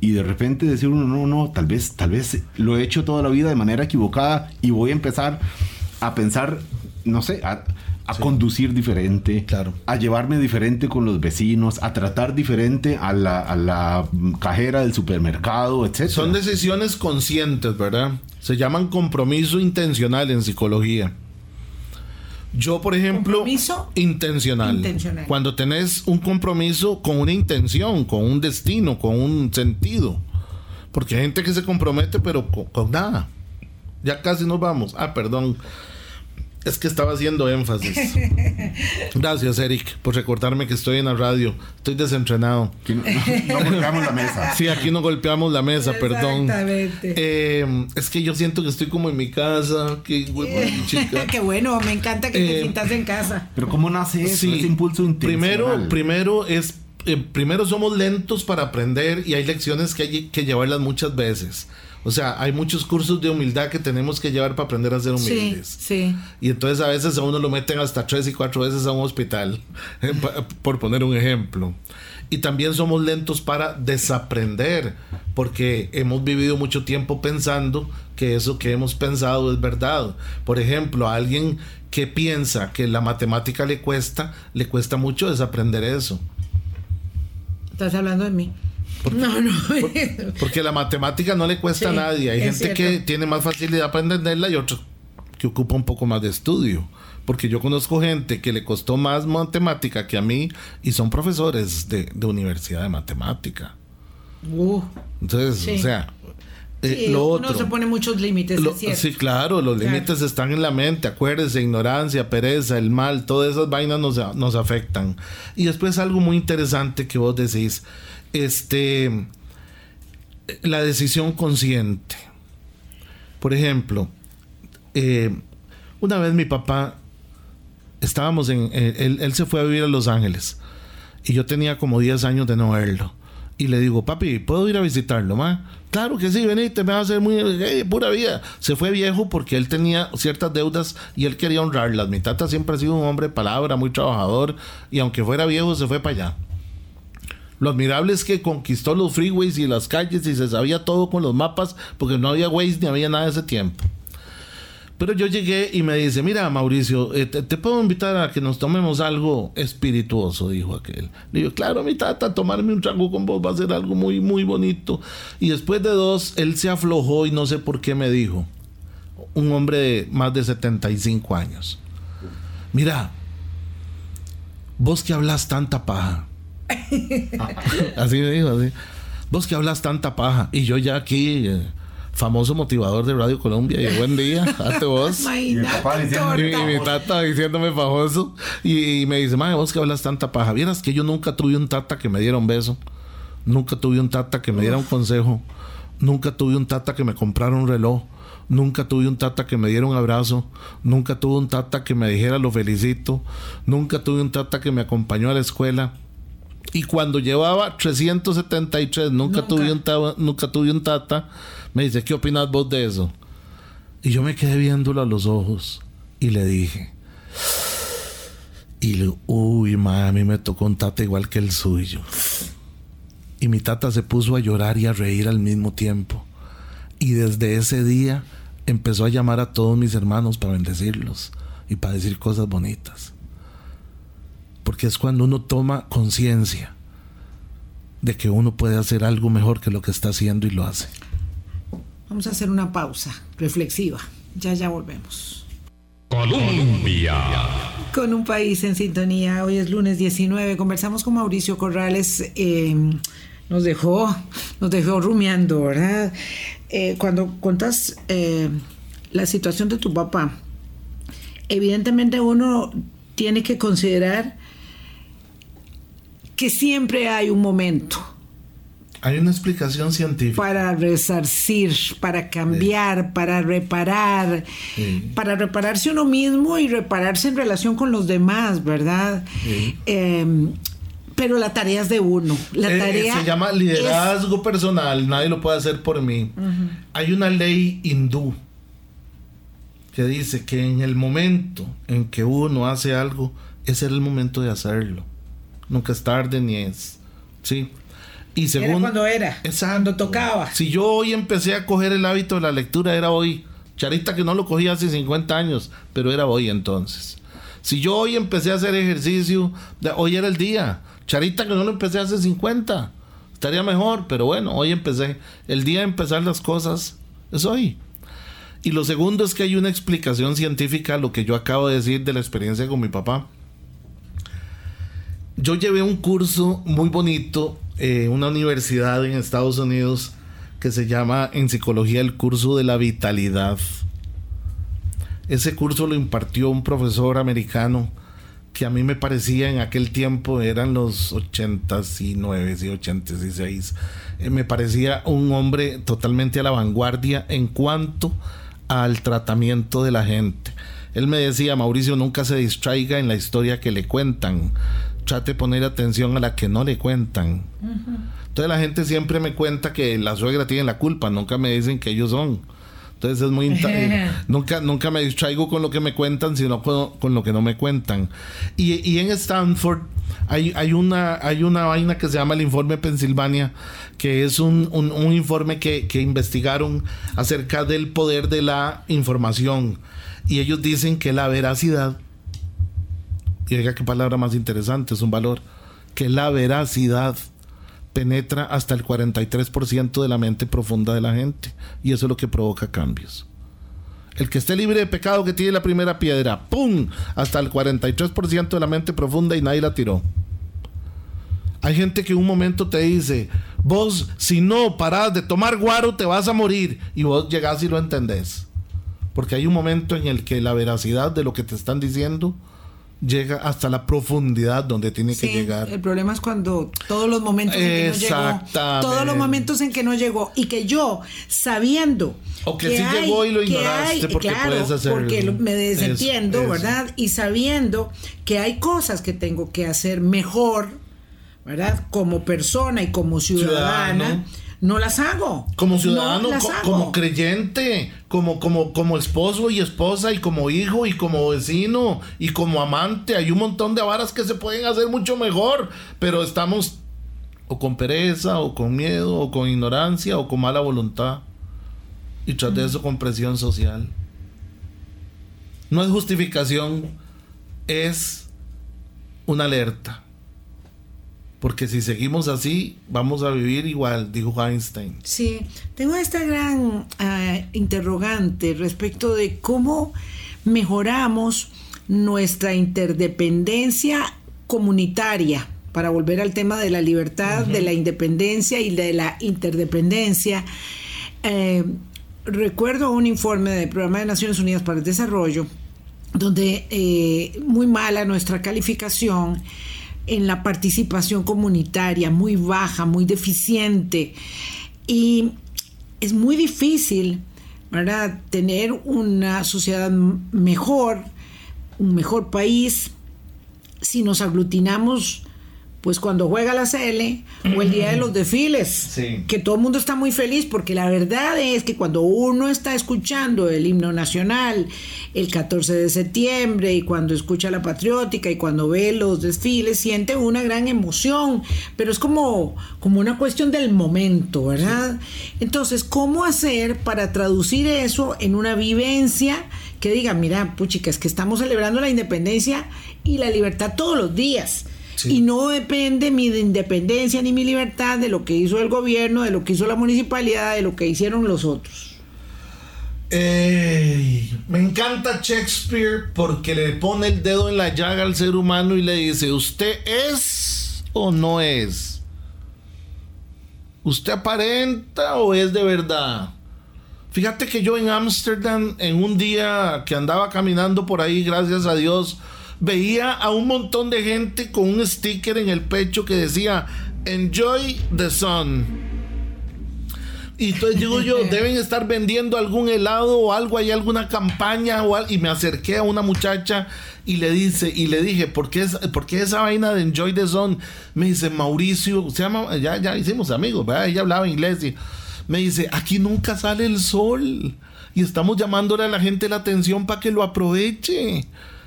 [SPEAKER 3] y de repente decir uno no no tal vez tal vez lo he hecho toda la vida de manera equivocada y voy a empezar a pensar no sé a, a conducir diferente
[SPEAKER 2] Claro.
[SPEAKER 3] a llevarme diferente con los vecinos a tratar diferente a la, a la cajera del supermercado etcétera
[SPEAKER 2] Son decisiones conscientes, ¿verdad? Se llaman compromiso intencional en psicología. Yo, por ejemplo,
[SPEAKER 1] ¿Compromiso?
[SPEAKER 2] intencional.
[SPEAKER 1] Intencional.
[SPEAKER 2] Cuando tenés un compromiso con una intención, con un destino, con un sentido. Porque hay gente que se compromete, pero con, con nada. Ya casi nos vamos. Ah, perdón. Es que estaba haciendo énfasis. Gracias, Eric, por recordarme que estoy en la radio. Estoy desentrenado.
[SPEAKER 3] Aquí no, no golpeamos la mesa
[SPEAKER 2] Sí, aquí no golpeamos la mesa, perdón.
[SPEAKER 1] Exactamente.
[SPEAKER 2] Eh, es que yo siento que estoy como en mi casa. Que huevo, chica.
[SPEAKER 1] Qué bueno, me encanta que te
[SPEAKER 2] Eh,
[SPEAKER 1] sientas en casa.
[SPEAKER 3] pero cómo nace eso
[SPEAKER 2] Sí.
[SPEAKER 3] ese impulso
[SPEAKER 2] Primero, primero es eh, primero somos lentos para aprender y hay lecciones que hay que llevarlas muchas veces. O sea, hay muchos cursos de humildad que tenemos que llevar para aprender a ser
[SPEAKER 1] Sí,
[SPEAKER 2] humildes.
[SPEAKER 1] sí.
[SPEAKER 2] Y entonces a veces a uno lo meten hasta tres y cuatro veces a un hospital, por poner un ejemplo. Y también somos lentos para desaprender, porque hemos vivido mucho tiempo pensando que eso que hemos pensado es verdad. Por ejemplo, a alguien que piensa que la matemática le cuesta, le cuesta mucho desaprender eso.
[SPEAKER 1] Estás hablando de mí. No, no.
[SPEAKER 2] Porque la matemática no le cuesta
[SPEAKER 1] Sí,
[SPEAKER 2] a nadie. Hay gente
[SPEAKER 1] cierto.
[SPEAKER 2] que tiene más facilidad para entenderla y otros que ocupa un poco más de estudio. Porque yo conozco gente que le costó más matemática que a mí y son profesores de, de universidad de matemática.
[SPEAKER 1] Uh,
[SPEAKER 2] Entonces,
[SPEAKER 1] Sí.
[SPEAKER 2] o sea, Eh,
[SPEAKER 1] Sí,
[SPEAKER 2] lo
[SPEAKER 1] uno
[SPEAKER 2] otro.
[SPEAKER 1] se pone muchos límites,
[SPEAKER 2] Lo- sí, claro, los
[SPEAKER 1] Claro.
[SPEAKER 2] límites están en la mente, acuérdese, ignorancia, pereza, el mal, todas esas vainas nos, nos afectan. Y después algo muy interesante que vos decís, este, la decisión consciente. Por ejemplo, eh, una vez mi papá, estábamos en, eh, él, él se fue a vivir a Los Ángeles y yo tenía como 10 años de no verlo. Y le digo, papi, ¿puedo ir a visitarlo, ma? Claro que sí, venite, me va a hacer muy eh, pura vida. Se fue viejo porque él tenía ciertas deudas y él quería honrarlas. Mi tata siempre ha sido un hombre de palabra, muy trabajador, y aunque fuera viejo, se fue para allá. Lo admirable es que conquistó los freeways y las calles y se sabía todo con los mapas porque no había ways ni había nada de ese tiempo. Pero yo llegué y me dice, mira Mauricio, eh, te, te puedo invitar a que nos tomemos algo espirituoso, dijo aquel. Le digo, claro, mi tata, tomarme un trago con vos va a ser algo muy, muy bonito. Y después de dos, él se aflojó y no sé por qué me dijo, un hombre de más de 75 años, mira, vos que hablas tanta paja. así me dijo, así. Vos que hablas tanta paja. Y yo ya aquí... eh, famoso motivador de Radio Colombia y buen día, hazte vos.
[SPEAKER 3] Papá
[SPEAKER 2] Y, mi tata diciéndome famoso. Y, y me dice, madre, vos que hablas tanta paja. Vieras que yo nunca tuve un tata que me diera un beso. Nunca tuve un tata que me diera un consejo. Nunca tuve un tata que me comprara un reloj. Nunca tuve un tata que me diera un abrazo. Nunca tuve un tata que me dijera lo felicito. Nunca tuve un tata que me acompañó a la escuela. Y cuando llevaba 373, nunca,
[SPEAKER 1] Nunca.
[SPEAKER 2] Tuve un ta- nunca tuve un tata, me dice, ¿qué opinas vos de eso? Y yo me quedé viéndolo a los ojos y le dije, y le uy, ma, a mí me tocó un tata igual que el suyo. Y mi tata se puso a llorar y a reír al mismo tiempo. Y desde ese día empezó a llamar a todos mis hermanos para bendecirlos y para decir cosas bonitas. Porque es cuando uno toma conciencia de que uno puede hacer algo mejor que lo que está haciendo y lo hace.
[SPEAKER 1] Vamos a hacer una pausa reflexiva. Ya, ya volvemos.
[SPEAKER 4] Colombia.
[SPEAKER 1] Con un país en sintonía. Hoy es lunes 19. Conversamos con Mauricio Corrales. eh, nos dejó, nos dejó rumiando, ¿verdad? Eh, cuando contas eh, la situación de tu papá, evidentemente uno tiene que considerar que siempre hay un momento
[SPEAKER 2] Hay una explicación científica.
[SPEAKER 1] para resarcir, para cambiar, para reparar,
[SPEAKER 2] Sí.
[SPEAKER 1] para repararse uno mismo y repararse en relación con los demás, ¿verdad?
[SPEAKER 2] Sí.
[SPEAKER 1] Eh, pero la tarea es de uno. La
[SPEAKER 2] Eh,
[SPEAKER 1] tarea
[SPEAKER 2] se llama
[SPEAKER 1] es-
[SPEAKER 2] liderazgo personal, nadie lo puede hacer por mí. Hay una ley hindú que dice que en el momento en que uno hace algo, ese era el momento de hacerlo. Nunca es tarde ni es. Sí. Y según
[SPEAKER 1] Era cuando era,
[SPEAKER 2] Exacto.
[SPEAKER 1] cuando tocaba.
[SPEAKER 2] Si yo hoy empecé a coger el hábito de la lectura, era hoy. Charita que no lo cogía hace 50 años, pero era hoy entonces. Si yo hoy empecé a hacer ejercicio, de- hoy era el día. Charita que no lo empecé hace 50. Estaría mejor, pero bueno, hoy empecé. El día de empezar las cosas es hoy. Y lo segundo es que hay una explicación científica a lo que yo acabo de decir de la experiencia con mi papá. Yo llevé un curso muy bonito en una universidad en Estados Unidos que se llama en psicología el curso de la vitalidad. Ese curso lo impartió un profesor americano que a mí me parecía en aquel tiempo, eran los 89 y 86, eh, me parecía un hombre totalmente a la vanguardia en cuanto al tratamiento de la gente. Él me decía, Mauricio, nunca se distraiga en la historia que le cuentan. Trate de poner atención a la que no le cuentan. Entonces la gente siempre me cuenta que la suegra tiene la culpa, nunca me dicen que ellos son. Entonces es muy... eh, nunca, nunca me distraigo con lo que me cuentan, sino con, con lo que no me cuentan. Y, y en Stanford hay, hay, una, hay una vaina que se llama el informe Pensilvania, que es un, un- un informe que, que investigaron acerca del poder de la información. Y ellos dicen que la veracidad y oiga qué palabra más interesante, es un valor, que la veracidad penetra hasta el 43% de la mente profunda de la gente y eso es lo que provoca cambios. El que esté libre de pecado que tiene la primera piedra, ¡pum! Hasta el 43% de la mente profunda y nadie la tiró. Hay gente que un momento te dice, vos si no parás de tomar guaro te vas a morir. Y vos llegás y lo entendés. Porque hay un momento en el que la veracidad de lo que te están diciendo llega hasta la profundidad donde tiene
[SPEAKER 1] Sí,
[SPEAKER 2] que llegar.
[SPEAKER 1] El problema es cuando todos los momentos en que no llegó, todos los momentos en que no llegó y que yo sabiendo
[SPEAKER 2] O que sí llegó y lo
[SPEAKER 1] que
[SPEAKER 2] ignoraste porque
[SPEAKER 1] claro,
[SPEAKER 2] puedes hacer
[SPEAKER 1] porque me desentiendo,
[SPEAKER 2] eso.
[SPEAKER 1] ¿verdad? Y sabiendo que hay cosas que tengo que hacer mejor, ¿verdad? Como persona y como ciudadana,
[SPEAKER 2] Ciudadano.
[SPEAKER 1] no las hago.
[SPEAKER 2] Como ciudadano,
[SPEAKER 1] No las
[SPEAKER 2] co-
[SPEAKER 1] hago.
[SPEAKER 2] como creyente, como, como, como esposo y esposa, y como hijo, y como vecino, y como amante. Hay un montón de varas que se pueden hacer mucho mejor, pero estamos o con pereza, o con miedo, o con ignorancia, o con mala voluntad. Y tras de eso con presión social. No es justificación, es una alerta. Porque si seguimos así, vamos a vivir igual, dijo Einstein.
[SPEAKER 1] Sí, tengo esta gran ah, interrogante respecto de cómo mejoramos nuestra interdependencia comunitaria, para volver al tema de la libertad, de la independencia y de la interdependencia. Eh, recuerdo un informe del Programa de Naciones Unidas para el Desarrollo, donde eh, muy mala nuestra calificación en la participación comunitaria, muy baja, muy deficiente. Y es muy difícil, ¿verdad?, tener una sociedad mejor, un mejor país, si nos aglutinamos pues cuando juega la CL o el día de los desfiles,
[SPEAKER 2] Sí.
[SPEAKER 1] que todo el mundo está muy feliz porque la verdad es que cuando uno está escuchando el himno nacional el 14 de septiembre y cuando escucha la patriótica y cuando ve los desfiles siente una gran emoción, pero es como, como una cuestión del momento, ¿verdad? Entonces, ¿cómo hacer para traducir eso en una vivencia que diga, mira, puchica, es que estamos celebrando la independencia y la libertad todos los días?
[SPEAKER 2] Sí.
[SPEAKER 1] Y no depende mi independencia ni mi libertad de lo que hizo el gobierno, de lo que hizo la municipalidad, de lo que hicieron los otros.
[SPEAKER 2] Ey, me encanta Shakespeare porque le pone el dedo en la llaga al ser humano y le dice, ¿usted es o no es? ¿Usted aparenta o es de verdad? Fíjate que yo en Ámsterdam, en un día que andaba caminando por ahí, gracias a Dios, veía a un montón de gente con un sticker en el pecho que decía, Enjoy the sun. Y entonces digo yo, deben estar vendiendo algún helado o algo, hay alguna campaña o al- y me acerqué a una muchacha y le dice y le dije, ¿por qué, es- por qué esa vaina de Enjoy the Sun? Me dice, Mauricio, se llama, ya, ya hicimos amigos, ¿verdad? Ella hablaba inglés y me dice, aquí nunca sale el sol y estamos llamándole a la gente la atención para que lo aproveche,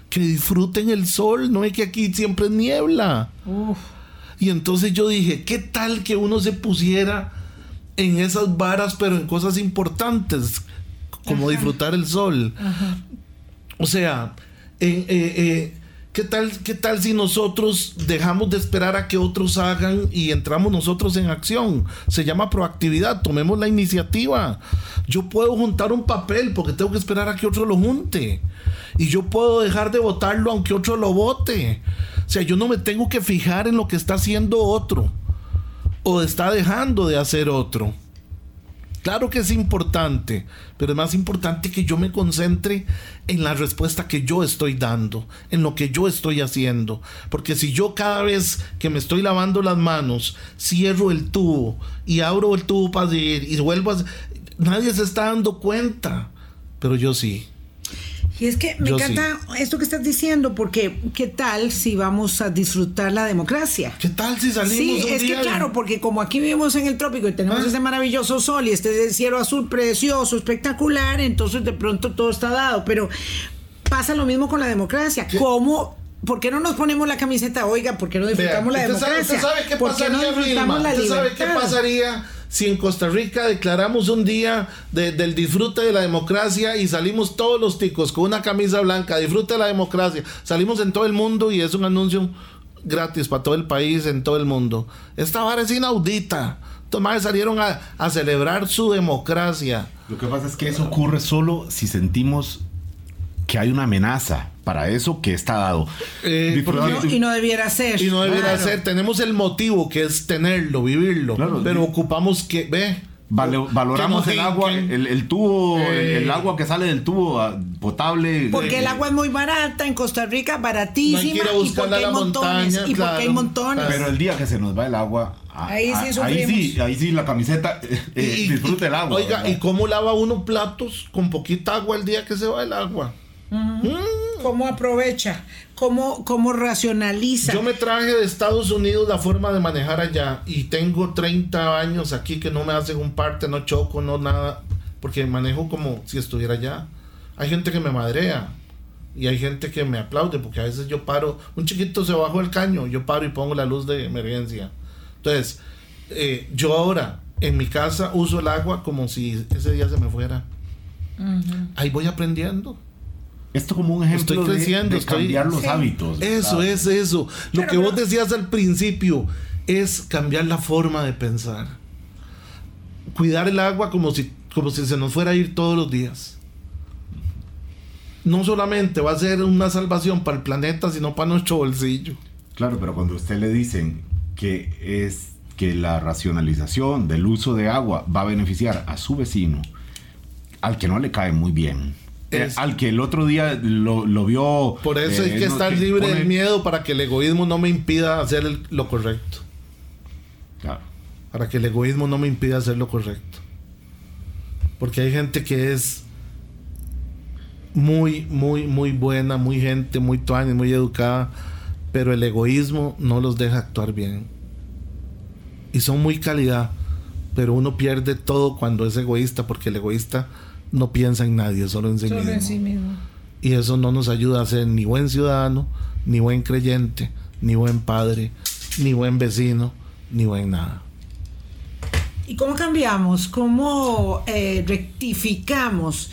[SPEAKER 2] que disfruten el sol, no es que aquí siempre es niebla. Y entonces yo dije, ¿qué tal que uno se pusiera en esas varas, pero en cosas importantes, como disfrutar el sol? O sea, eh, eh, eh, ¿qué, tal, ¿qué tal si nosotros dejamos de esperar a que otros hagan y entramos nosotros en acción? Se llama proactividad, tomemos la iniciativa. Yo puedo juntar un papel porque tengo que esperar a que otro lo junte. Y yo puedo dejar de votarlo aunque otro lo vote. O sea, yo no me tengo que fijar en lo que está haciendo otro o está dejando de hacer otro. Claro que es importante, pero es más importante que yo me concentre en la respuesta que yo estoy dando, en lo que yo estoy haciendo. Porque si yo cada vez que me estoy lavando las manos, cierro el tubo y abro el tubo para ir y vuelvo a... Nadie se está dando cuenta, pero yo sí.
[SPEAKER 1] Y es que me
[SPEAKER 2] Yo
[SPEAKER 1] encanta esto que estás diciendo, porque ¿qué tal si vamos a disfrutar la democracia?
[SPEAKER 2] ¿Qué tal si salimos
[SPEAKER 1] Sí,
[SPEAKER 2] un
[SPEAKER 1] es que claro, porque como aquí vivimos en el trópico y tenemos
[SPEAKER 2] Ah.
[SPEAKER 1] ese maravilloso sol y este cielo azul precioso, espectacular, entonces de pronto todo está dado. Pero pasa lo mismo con la democracia. ¿Cómo? ¿Por qué no nos ponemos la camiseta? Oiga, ¿por qué no disfrutamos
[SPEAKER 2] Vea,
[SPEAKER 1] la
[SPEAKER 2] ¿usted sabe-
[SPEAKER 1] democracia?
[SPEAKER 2] usted sabe qué
[SPEAKER 1] ¿Por qué no
[SPEAKER 2] pasaría,
[SPEAKER 1] disfrutamos
[SPEAKER 2] Vilma?
[SPEAKER 1] la
[SPEAKER 2] ¿Usted sabe qué pasaría si en Costa Rica declaramos un día de- del disfrute de la democracia y salimos todos los ticos con una camisa blanca, disfrute de la democracia, salimos en todo el mundo y es un anuncio gratis para todo el país, en todo el mundo. Esta vara es inaudita. Maes salieron a celebrar su democracia.
[SPEAKER 3] Lo que pasa es que eso ocurre solo si sentimos que hay una amenaza. Para eso que está dado.
[SPEAKER 2] Eh, porque-
[SPEAKER 1] Y no debiera ser.
[SPEAKER 2] Y no
[SPEAKER 1] Claro.
[SPEAKER 2] ser. Tenemos el motivo que es tenerlo, vivirlo.
[SPEAKER 3] Claro,
[SPEAKER 2] pero
[SPEAKER 3] sí.
[SPEAKER 2] ocupamos que, ve.
[SPEAKER 3] Vale- valoramos
[SPEAKER 2] que
[SPEAKER 3] el agua, el, el tubo, el,
[SPEAKER 2] Eh.
[SPEAKER 3] el agua que sale del tubo ah, potable.
[SPEAKER 1] Porque
[SPEAKER 3] eh,
[SPEAKER 1] el agua es muy barata en Costa Rica, baratísima.
[SPEAKER 2] No
[SPEAKER 1] y porque hay montones.
[SPEAKER 2] montaña,
[SPEAKER 1] y porque hay montones.
[SPEAKER 3] Pero el día que se nos va el agua, ah,
[SPEAKER 1] Ahí sí
[SPEAKER 3] ah, ahí sí, ahí sí la camiseta eh,
[SPEAKER 2] Y-
[SPEAKER 3] disfruta el agua.
[SPEAKER 2] Oiga,
[SPEAKER 3] ¿verdad?
[SPEAKER 2] ¿y cómo lava uno platos con poquita agua el día que se va el agua?
[SPEAKER 1] ¿Cómo aprovecha? ¿Cómo, cómo racionaliza?
[SPEAKER 2] Yo me traje de Estados Unidos la forma de manejar allá y tengo 30 años aquí que no me hacen un parte, no choco, no nada, porque manejo como si estuviera allá. Hay gente que me madrea y hay gente que me aplaude porque a veces yo paro, un chiquito se bajó el caño, yo paro y pongo la luz de emergencia. Entonces, eh, yo ahora en mi casa uso el agua como si ese día se me fuera. Ahí voy aprendiendo.
[SPEAKER 3] Esto como un ejemplo
[SPEAKER 2] Estoy
[SPEAKER 3] de-
[SPEAKER 2] creciendo,
[SPEAKER 3] de,
[SPEAKER 2] estoy-
[SPEAKER 3] cambiar los
[SPEAKER 1] Sí.
[SPEAKER 3] hábitos.
[SPEAKER 2] Eso
[SPEAKER 3] ¿verdad?
[SPEAKER 2] es eso. Lo que vos decías al principio es cambiar la forma de pensar. Cuidar el agua como si, como si se nos fuera a ir todos los días. No solamente va a ser una salvación para el planeta, sino para nuestro bolsillo.
[SPEAKER 3] Claro, pero cuando a usted le dicen que es que la racionalización del uso de agua va a beneficiar a su vecino, al que no le cae muy bien,
[SPEAKER 2] Es-
[SPEAKER 3] al que el otro día lo, lo vio.
[SPEAKER 2] Por eso
[SPEAKER 3] eh,
[SPEAKER 2] hay que
[SPEAKER 3] no,
[SPEAKER 2] estar libre
[SPEAKER 3] pone-
[SPEAKER 2] del miedo para que el egoísmo no me impida hacer el- lo correcto.
[SPEAKER 3] Claro.
[SPEAKER 2] para que el egoísmo no me impida hacer lo correcto. Porque hay gente que es muy, muy, muy buena, muy gente, muy tuani, muy educada, pero el egoísmo no los deja actuar bien. Y son muy calidad, pero uno pierde todo cuando es egoísta, porque el egoísta no piensa en nadie, solo en sí
[SPEAKER 1] Solo
[SPEAKER 2] mismo.
[SPEAKER 1] en sí mismo.
[SPEAKER 2] Y eso no nos ayuda a ser ni buen ciudadano, ni buen creyente, ni buen padre, ni buen vecino, ni buen nada.
[SPEAKER 1] ¿Y cómo cambiamos? ¿Cómo eh, rectificamos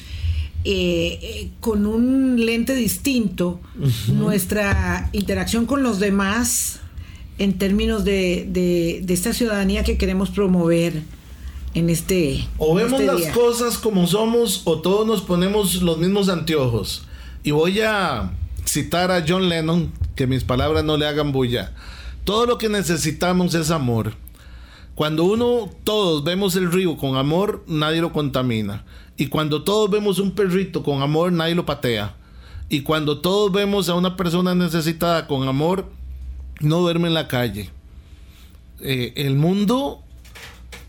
[SPEAKER 1] eh, eh, con un lente distinto nuestra interacción con los demás en términos de, de- de esta ciudadanía que queremos promover en este,
[SPEAKER 2] O vemos
[SPEAKER 1] este
[SPEAKER 2] las
[SPEAKER 1] día?
[SPEAKER 2] cosas como somos o todos nos ponemos los mismos anteojos. Y voy a citar a John Lennon, que mis palabras no le hagan bulla. Todo lo que necesitamos es amor. Cuando uno, todos vemos el río con amor, nadie lo contamina. Y cuando todos vemos un perrito con amor, nadie lo patea. Y cuando todos vemos a una persona necesitada con amor, no duerme en la calle. Eh, el mundo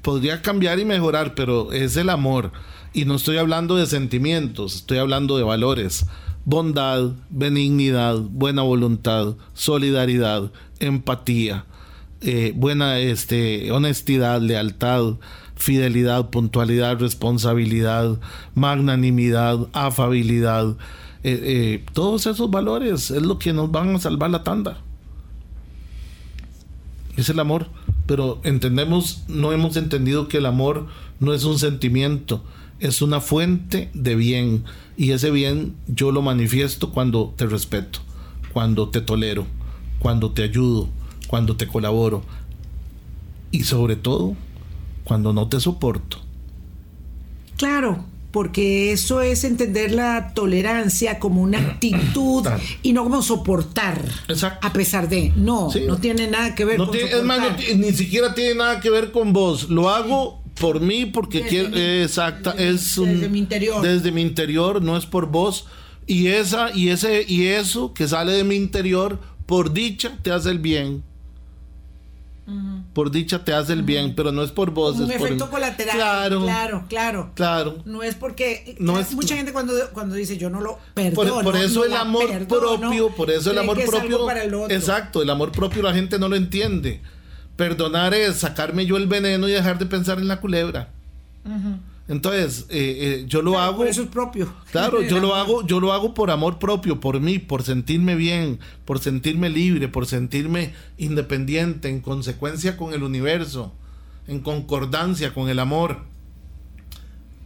[SPEAKER 2] podría cambiar y mejorar, pero es el amor. Y no estoy hablando de sentimientos, estoy hablando de valores. Bondad, benignidad, buena voluntad, solidaridad, empatía, eh, buena este, honestidad, lealtad, fidelidad, puntualidad, responsabilidad, magnanimidad, afabilidad. Eh, eh, todos esos valores es lo que nos van a salvar la tanda es el amor, pero entendemos, no hemos entendido que el amor no es un sentimiento, es una fuente de bien. Y ese bien yo lo manifiesto cuando te respeto, cuando te tolero, cuando te ayudo, cuando te colaboro. Y sobre todo cuando no te soporto.
[SPEAKER 1] Claro, porque eso es entender la tolerancia como una actitud y no como soportar.
[SPEAKER 2] Exacto.
[SPEAKER 1] A pesar de. No,
[SPEAKER 2] Sí.
[SPEAKER 1] no tiene nada que ver
[SPEAKER 2] No
[SPEAKER 1] con
[SPEAKER 2] tiene- es más, no ni siquiera tiene nada que ver con vos. Lo hago por mí porque
[SPEAKER 1] Desde
[SPEAKER 2] quiero.
[SPEAKER 1] mi-
[SPEAKER 2] exacta,
[SPEAKER 1] desde-
[SPEAKER 2] es un-
[SPEAKER 1] desde mi interior.
[SPEAKER 2] Desde mi interior, no es por vos. Y esa y ese y eso que sale de mi interior, por dicha te hace el bien. Por dicha te hace el bien, pero no es por vos.
[SPEAKER 1] un
[SPEAKER 2] es
[SPEAKER 1] efecto colateral.
[SPEAKER 2] Claro,
[SPEAKER 1] claro, claro.
[SPEAKER 2] claro.
[SPEAKER 1] No es porque
[SPEAKER 2] No es-
[SPEAKER 1] mucha gente cuando, cuando dice yo no lo perdono.
[SPEAKER 2] por eso
[SPEAKER 1] no
[SPEAKER 2] el amor
[SPEAKER 1] perdono,
[SPEAKER 2] propio, por eso el amor propio.
[SPEAKER 1] para el otro.
[SPEAKER 2] Exacto, el amor propio la gente no lo entiende. Perdonar es sacarme yo el veneno y dejar de pensar en la culebra. Entonces, eh, eh, yo lo
[SPEAKER 1] Claro,
[SPEAKER 2] hago.
[SPEAKER 1] Por eso es propio.
[SPEAKER 2] Claro, yo lo hago, yo lo hago por amor propio, por mí, por sentirme bien, por sentirme libre, por sentirme independiente, en consecuencia con el universo, en concordancia con el amor.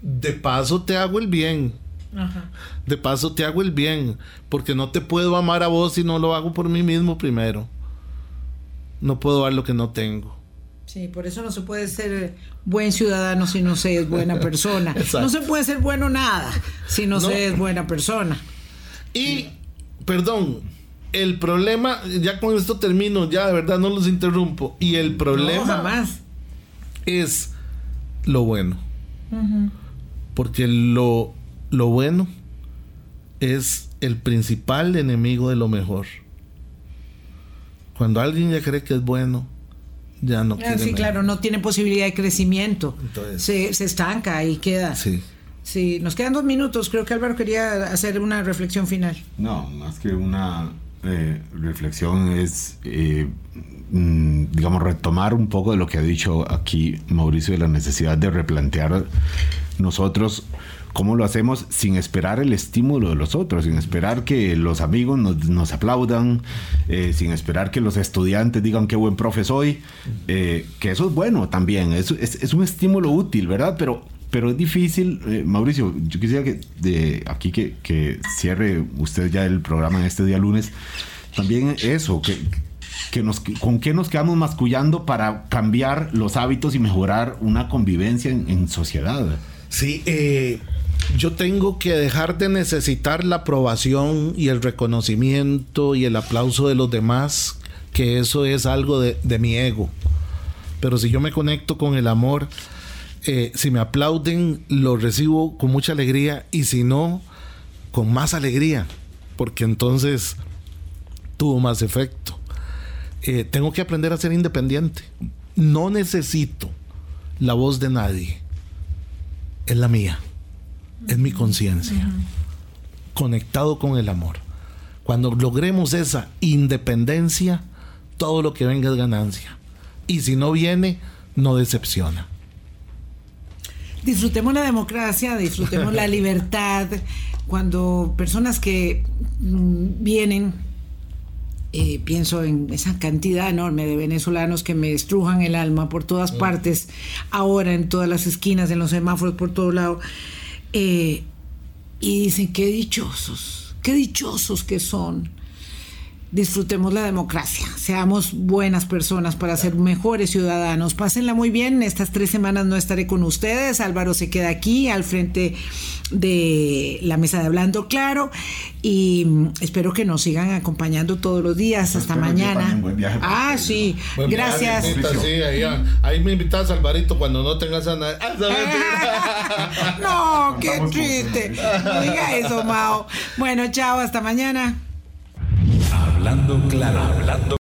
[SPEAKER 2] De paso te hago el bien.
[SPEAKER 1] Ajá.
[SPEAKER 2] De paso te hago el bien, porque no te puedo amar a vos si no lo hago por mí mismo primero. No puedo dar lo que no tengo.
[SPEAKER 1] Sí, por eso no se puede ser buen ciudadano si no se es buena persona. No se puede ser bueno nada si no,
[SPEAKER 2] No.
[SPEAKER 1] se es buena persona.
[SPEAKER 2] Y perdón, el problema, ya con esto termino, ya de verdad no los interrumpo. Y el problema
[SPEAKER 1] No, jamás.
[SPEAKER 2] es lo bueno. Porque lo, lo bueno es el principal enemigo de lo mejor. Cuando alguien ya cree que es bueno, ya no
[SPEAKER 1] Ah,
[SPEAKER 2] quiere
[SPEAKER 1] sí, claro, no tiene posibilidad de crecimiento.
[SPEAKER 2] Entonces-
[SPEAKER 1] se, se estanca y queda.
[SPEAKER 2] Sí.
[SPEAKER 1] Sí, nos quedan dos minutos. Creo que Álvaro quería hacer una reflexión final.
[SPEAKER 3] No, más que una eh, reflexión es, eh, mm, digamos, retomar un poco de lo que ha dicho aquí Mauricio de la necesidad de replantear nosotros cómo lo hacemos sin esperar el estímulo de los otros, sin esperar que los amigos nos, nos aplaudan, eh, sin esperar que los estudiantes digan qué buen profe soy, eh, que eso es bueno también, es, es, un estímulo útil, ¿verdad? Pero pero es difícil, eh, Mauricio, yo quisiera que de aquí que, cierre usted ya el programa este día lunes. También eso, que, que nos, con qué nos quedamos mascullando para cambiar los hábitos y mejorar una convivencia en, en sociedad.
[SPEAKER 2] Sí, eh, yo tengo que dejar de necesitar la aprobación y el reconocimiento y el aplauso de los demás, que eso es algo de, mi ego. Pero si yo me conecto con el amor, eh, si me aplauden, lo recibo con mucha alegría y si no, con más alegría, porque entonces tuvo más efecto. Eh, tengo que aprender a ser independiente. No necesito la voz de nadie. Es la mía. Es mi conciencia. Conectado con el amor. Cuando logremos esa independencia, todo lo que venga es ganancia. Y si no viene, no decepciona.
[SPEAKER 1] Disfrutemos la democracia, disfrutemos la libertad. Cuando personas que mm, vienen, eh, pienso en esa cantidad enorme de venezolanos que me estrujan el alma por todas partes, ahora en todas las esquinas, en los semáforos, por todo lado, eh, y dicen, qué dichosos, qué dichosos que son. Disfrutemos la democracia, seamos buenas personas para ser mejores ciudadanos. Pásenla muy bien. Estas tres semanas no estaré con ustedes. Álvaro se queda aquí al frente de la mesa de Hablando Claro y mm, espero que nos sigan acompañando todos los días hasta
[SPEAKER 3] Espero
[SPEAKER 1] mañana.
[SPEAKER 3] buen viaje
[SPEAKER 1] Ah,
[SPEAKER 3] ustedes,
[SPEAKER 1] sí,
[SPEAKER 2] Buen
[SPEAKER 1] gracias.
[SPEAKER 2] viaje, sí, ahí, ahí me invitas, Alvarito, cuando no tengas a nadie. Ah,
[SPEAKER 1] no, qué triste. No diga eso, Mao. Bueno, chao, hasta mañana.
[SPEAKER 4] Hablando claro, hablando